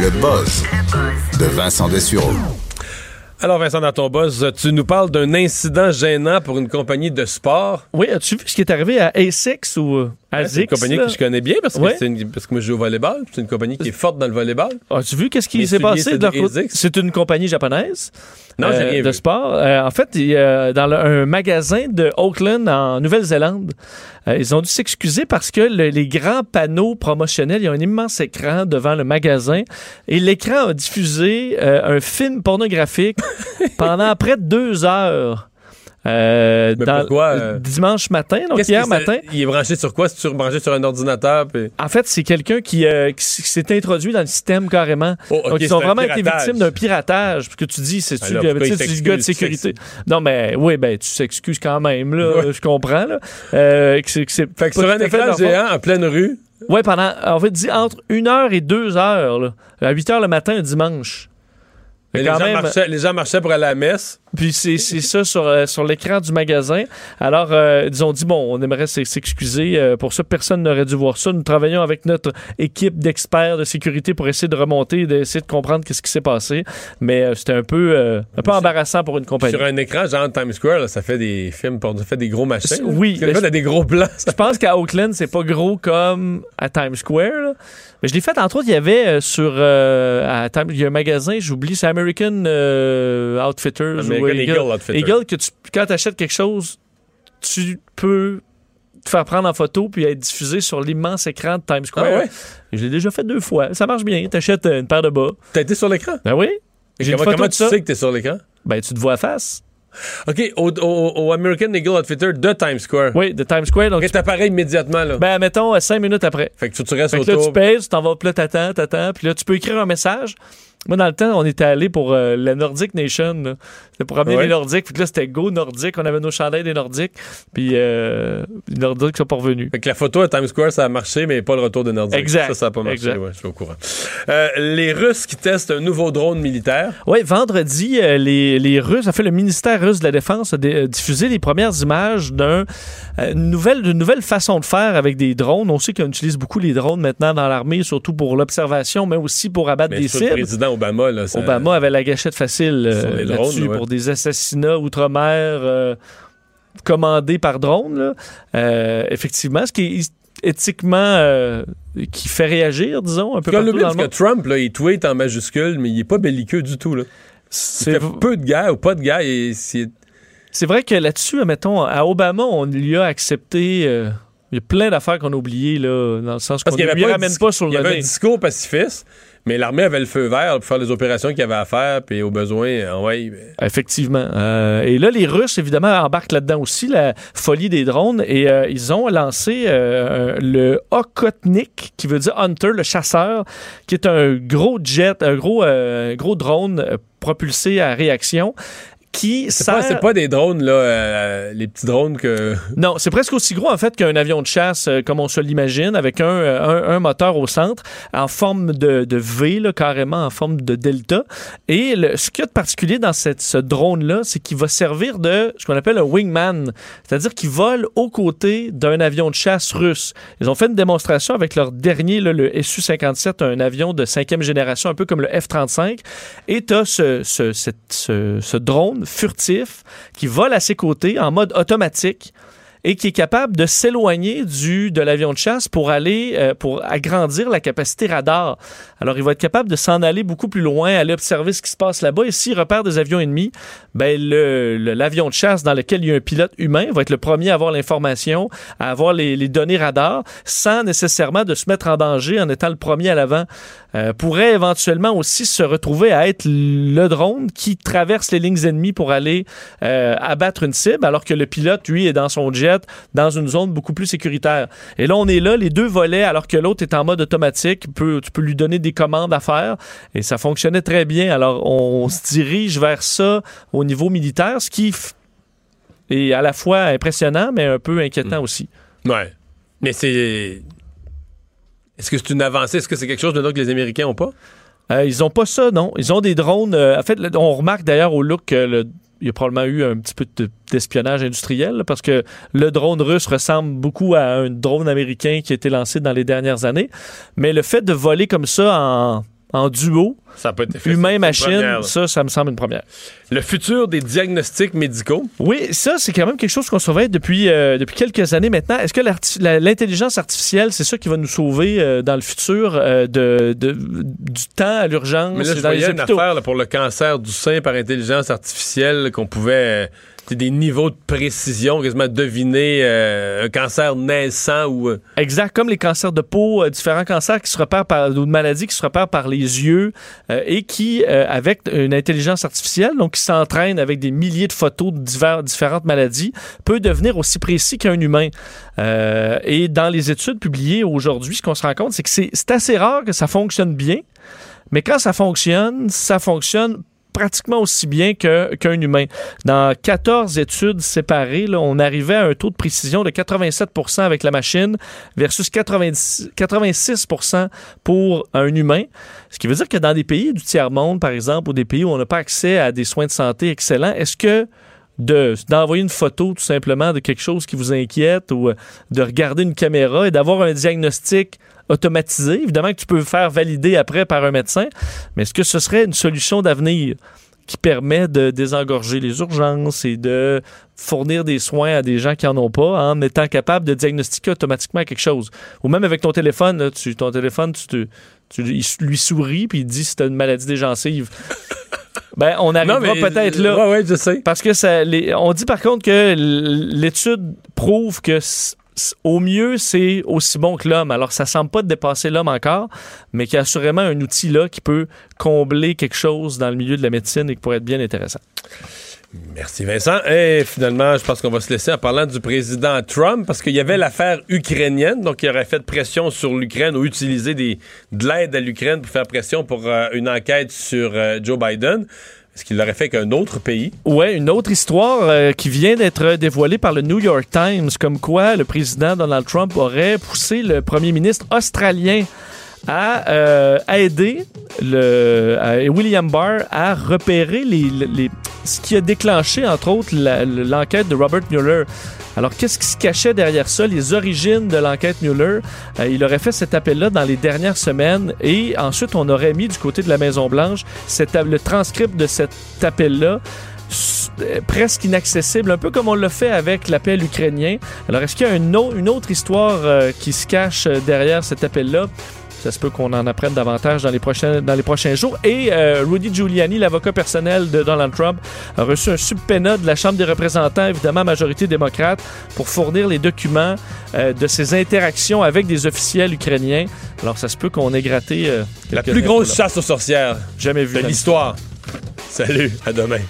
Le buzz de Vincent Dessureau. Alors Vincent, dans ton buzz, tu nous parles d'un incident gênant pour une compagnie de sport. Oui, as-tu vu ce qui est arrivé à ASICS ou à C'est une compagnie là? que je connais bien parce que, Ouais. c'est une- parce que moi je joue au volleyball. C'est une compagnie qui est forte dans le volleyball. As-tu vu qu'est-ce qui s'est passé c'est de leur côté? C'est une compagnie japonaise Non, euh, rien de vu. sport. Euh, en fait, il y a- dans le- un magasin de Auckland en Nouvelle-Zélande, euh, ils ont dû s'excuser parce que le- les grands panneaux promotionnels, il y a un immense écran devant le magasin et l'écran a diffusé euh, un film pornographique pendant près de deux heures. Euh, Mais dans- pourquoi, euh, dimanche matin, donc hier matin. Il est branché sur quoi? C'est branché sur un ordinateur? puis- En fait, c'est quelqu'un qui, euh, qui s'est introduit dans le système carrément. Oh, Donc, ils ont vraiment été victimes d'un piratage. Parce que tu dis, c'est-tu Alors, le- gars de sécurité? Non, mais oui, ben, tu s'excuses quand même, là. Ouais. Je comprends, là. Euh, que c'est- que c'est Fait que sur un écran géant en pleine rue, Ouais, pendant, en fait, dit entre 1 heure et 2 heures, là. À 8 heures le matin, un dimanche. Fait les gens, même- marchaient, les gens marchaient pour aller à la messe. Puis c'est ça sur, euh, sur l'écran du magasin. Alors, euh, ils ont dit, bon, on aimerait s'excuser euh, pour ça. Personne n'aurait dû voir ça. Nous travaillons avec notre équipe d'experts de sécurité pour essayer de remonter, d'essayer de comprendre qu'est-ce qui s'est passé. Mais c'était un peu, un peu embarrassant pour une compagnie. Sur un écran, genre Times Square, là, ça fait des films, pour, ça fait des gros machins. Oui, là, t'as des gros plans. Je pense qu'à Oakland, c'est pas gros comme à Times Square. là. Mais je l'ai fait, entre autres, il y avait sur. à Times- il y a un magasin, j'oublie, c'est American euh, Outfitters. American ou Eagle Outfitters. Eagle, que tu, quand tu achètes quelque chose, tu peux te faire prendre en photo puis être diffusé sur l'immense écran de Times Square. Ah ouais? Je l'ai déjà fait deux fois. Ça marche bien. Tu achètes une paire de bas. T'as été sur l'écran? Ben oui. Comment, photo comment tu ça. sais que t'es sur l'écran? Ben, tu te vois à face. OK, au, au- au American Eagle Outfitter de Times Square. Oui, de Times Square. Donc, OK, t'apparais immédiatement, là. ben, mettons, euh, cinq minutes après. fait que tu, tu restes Fait que là, tu pèses, tu t'en vas, puis là, t'attends, t'attends, puis là, tu peux écrire un message. Moi, dans le temps, on était allé pour euh, la Nordic Nation. C'était pour amener Ouais. les Nordiques. Puis là, c'était Go Nordique. On avait nos chandails des Nordiques. Puis euh, les Nordiques sont pas revenus. Fait que la photo à Times Square, ça a marché, mais pas le retour de Nordique. Exact. Ça, ça a pas marché. Ouais, je suis au courant. Euh, les Russes qui testent un nouveau drone militaire. Oui, vendredi, les, les Russes, en fait, le ministère russe de la Défense a diffusé les premières images d'un, euh, une nouvelle, d'une nouvelle façon de faire avec des drones. On sait qu'on utilise beaucoup les drones maintenant dans l'armée, surtout pour l'observation, mais aussi pour abattre Mais des cibles. Président Obama, là. ça- Obama avait la gâchette facile euh, là-dessus ouais. pour des assassinats outre-mer euh, commandés par drone. là. Euh, effectivement, ce qui est éthiquement euh, qui fait réagir, disons, un peu partout dans le parce que monde. Trump, là, il tweet en majuscule, mais il est pas belliqueux du tout, là. Il C'est fait peu de guerre ou pas de guerre et c'est c'est vrai que là-dessus, mettons, à Obama, on lui a accepté. il y a plein d'affaires qu'on a oubliées, là, dans le sens qu'on Parce ne lui ramène dis- pas sur Il le y avait un discours pacifiste, mais l'armée avait le feu vert pour faire les opérations qu'il avait à faire, puis au besoin, euh, ouais, ben, Effectivement. Euh, et là, les Russes, évidemment, embarquent là-dedans aussi, la folie des drones. Et euh, ils ont lancé euh, le Okotnik, qui veut dire Hunter, le chasseur, qui est un gros jet, un gros, euh, gros drone euh, propulsé à réaction. Qui c'est sert... pas, des drones, là, euh, les petits drones que. Non, c'est presque aussi gros en fait qu'un avion de chasse, euh, comme on se l'imagine, avec un, euh, un, un moteur au centre, en forme de, de V, là, carrément en forme de delta. Et le, ce qu'il y a de particulier dans cette, ce drone-là, c'est qu'il va servir de ce qu'on appelle un wingman, c'est-à-dire qu'il vole aux côtés d'un avion de chasse russe. Ils ont fait une démonstration avec leur dernier, là, le Su-57, un avion de cinquième génération, un peu comme le F-35. Et tu as ce, ce, cette- ce, ce drone furtif qui vole à ses côtés en mode automatique et qui est capable de s'éloigner du de l'avion de chasse pour aller euh, pour agrandir la capacité radar. Alors il va être capable de s'en aller beaucoup plus loin, aller observer ce qui se passe là-bas et s'il repère des avions ennemis, ben le l'avion de chasse dans lequel il y a un pilote humain va être le premier à avoir l'information, à avoir les, les données radar sans nécessairement de se mettre en danger en étant le premier à l'avant. Euh, pourrait éventuellement aussi se retrouver à être le drone qui traverse les lignes ennemies pour aller euh, abattre une cible, alors que le pilote, lui, est dans son jet, dans une zone beaucoup plus sécuritaire. Et là, on est là, les deux volets, alors que l'autre est en mode automatique. Tu peux, tu peux lui donner des commandes à faire, et ça fonctionnait très bien. Alors, on, se dirige vers ça au niveau militaire, ce qui est à la fois impressionnant, mais un peu inquiétant aussi. Ouais. Mais c'est. Est-ce que c'est une avancée? Est-ce que c'est quelque chose maintenant que les Américains ont pas? Euh, ils ont pas ça, non. Ils ont des drones. euh, en fait, on remarque d'ailleurs au look que le- il y a probablement eu un petit peu de- d'espionnage industriel parce que le drone russe ressemble beaucoup à un drone américain qui a été lancé dans les dernières années. Mais le fait de voler comme ça en en duo, Ça peut être fait. Une première, là. ça, ça me semble une première. Le futur des diagnostics médicaux? Oui, ça, c'est quand même quelque chose qu'on surveille depuis, euh, depuis quelques années maintenant. Est-ce que l'intelligence artificielle, c'est ça qui va nous sauver euh, dans le futur euh, de, de- du temps à l'urgence Mais là, je dans les voyais une hôpitaux? affaire là, pour le cancer du sein par intelligence artificielle qu'on pouvait. des niveaux de précision, quasiment deviner euh, un cancer naissant ou. euh, Exact, comme les cancers de peau, euh, différents cancers qui se repèrent par, ou de maladies qui se repèrent par les yeux et qui, euh, avec une intelligence artificielle, donc qui s'entraîne avec des milliers de photos de divers- différentes maladies, peut devenir aussi précis qu'un humain. Euh, et dans les études publiées aujourd'hui, ce qu'on se rend compte, c'est que c'est assez rare que ça fonctionne bien, mais quand ça fonctionne, ça fonctionne pratiquement aussi bien qu'un humain. Dans 14 études séparées, on arrivait à un taux de précision de 87% avec la machine versus 90 86% pour un humain. Ce qui veut dire que dans des pays du tiers-monde, par exemple, ou des pays où on n'a pas accès à des soins de santé excellents, est-ce que de d'envoyer une photo tout simplement de quelque chose qui vous inquiète ou euh, de regarder une caméra et d'avoir un diagnostic automatisé, évidemment que tu peux faire valider après par un médecin, mais est-ce que ce serait une solution d'avenir qui permet de désengorger les urgences et de fournir des soins à des gens qui en ont pas en étant capable de diagnostiquer automatiquement quelque chose? Ou même avec ton téléphone, là, tu, ton téléphone, tu, te- tu il lui souris puis il dit si une maladie des gencives. ben, on arrivera peut-être là. Ouais, ouais, je sais. Parce que ça, les- on dit par contre que l'étude prouve que au mieux, c'est aussi bon que l'homme. Alors, ça semble pas dépasser l'homme encore, mais qu'il y a assurément un outil là qui peut combler quelque chose dans le milieu de la médecine et qui pourrait être bien intéressant. Merci Vincent. Et finalement, je pense qu'on va se laisser en parlant du président Trump parce qu'il y avait l'affaire ukrainienne, donc il aurait fait pression sur l'Ukraine ou utilisé de l'aide à l'Ukraine pour faire pression pour euh, une enquête sur euh, Joe Biden. Est-ce qu'il l'aurait fait qu'un autre pays? Ouais, une autre histoire euh, qui vient d'être dévoilée par le New York Times, comme quoi le président Donald Trump aurait poussé le premier ministre australien à aider le, William Barr à repérer les- ce qui a déclenché, entre autres, l'enquête de Robert Mueller. Alors, qu'est-ce qui se cachait derrière ça, les origines de l'enquête Mueller? Euh, il aurait fait cet appel-là dans les dernières semaines et ensuite, on aurait mis du côté de la Maison-Blanche le transcript de cet appel-là euh, presque inaccessible, un peu comme on l'a fait avec l'appel ukrainien. Alors, est-ce qu'il y a une, au- une autre histoire euh, qui se cache derrière cet appel-là? Ça se peut qu'on en apprenne davantage dans les prochains, dans les prochains jours. Et euh, Rudy Giuliani, l'avocat personnel de Donald Trump, a reçu un subpoena de la Chambre des représentants, évidemment majorité démocrate, pour fournir les documents euh, de ses interactions avec des officiels ukrainiens. Alors, ça se peut qu'on ait gratté... euh, La plus grosse chasse aux sorcières Jamais vu. de l'histoire. Salut, à demain.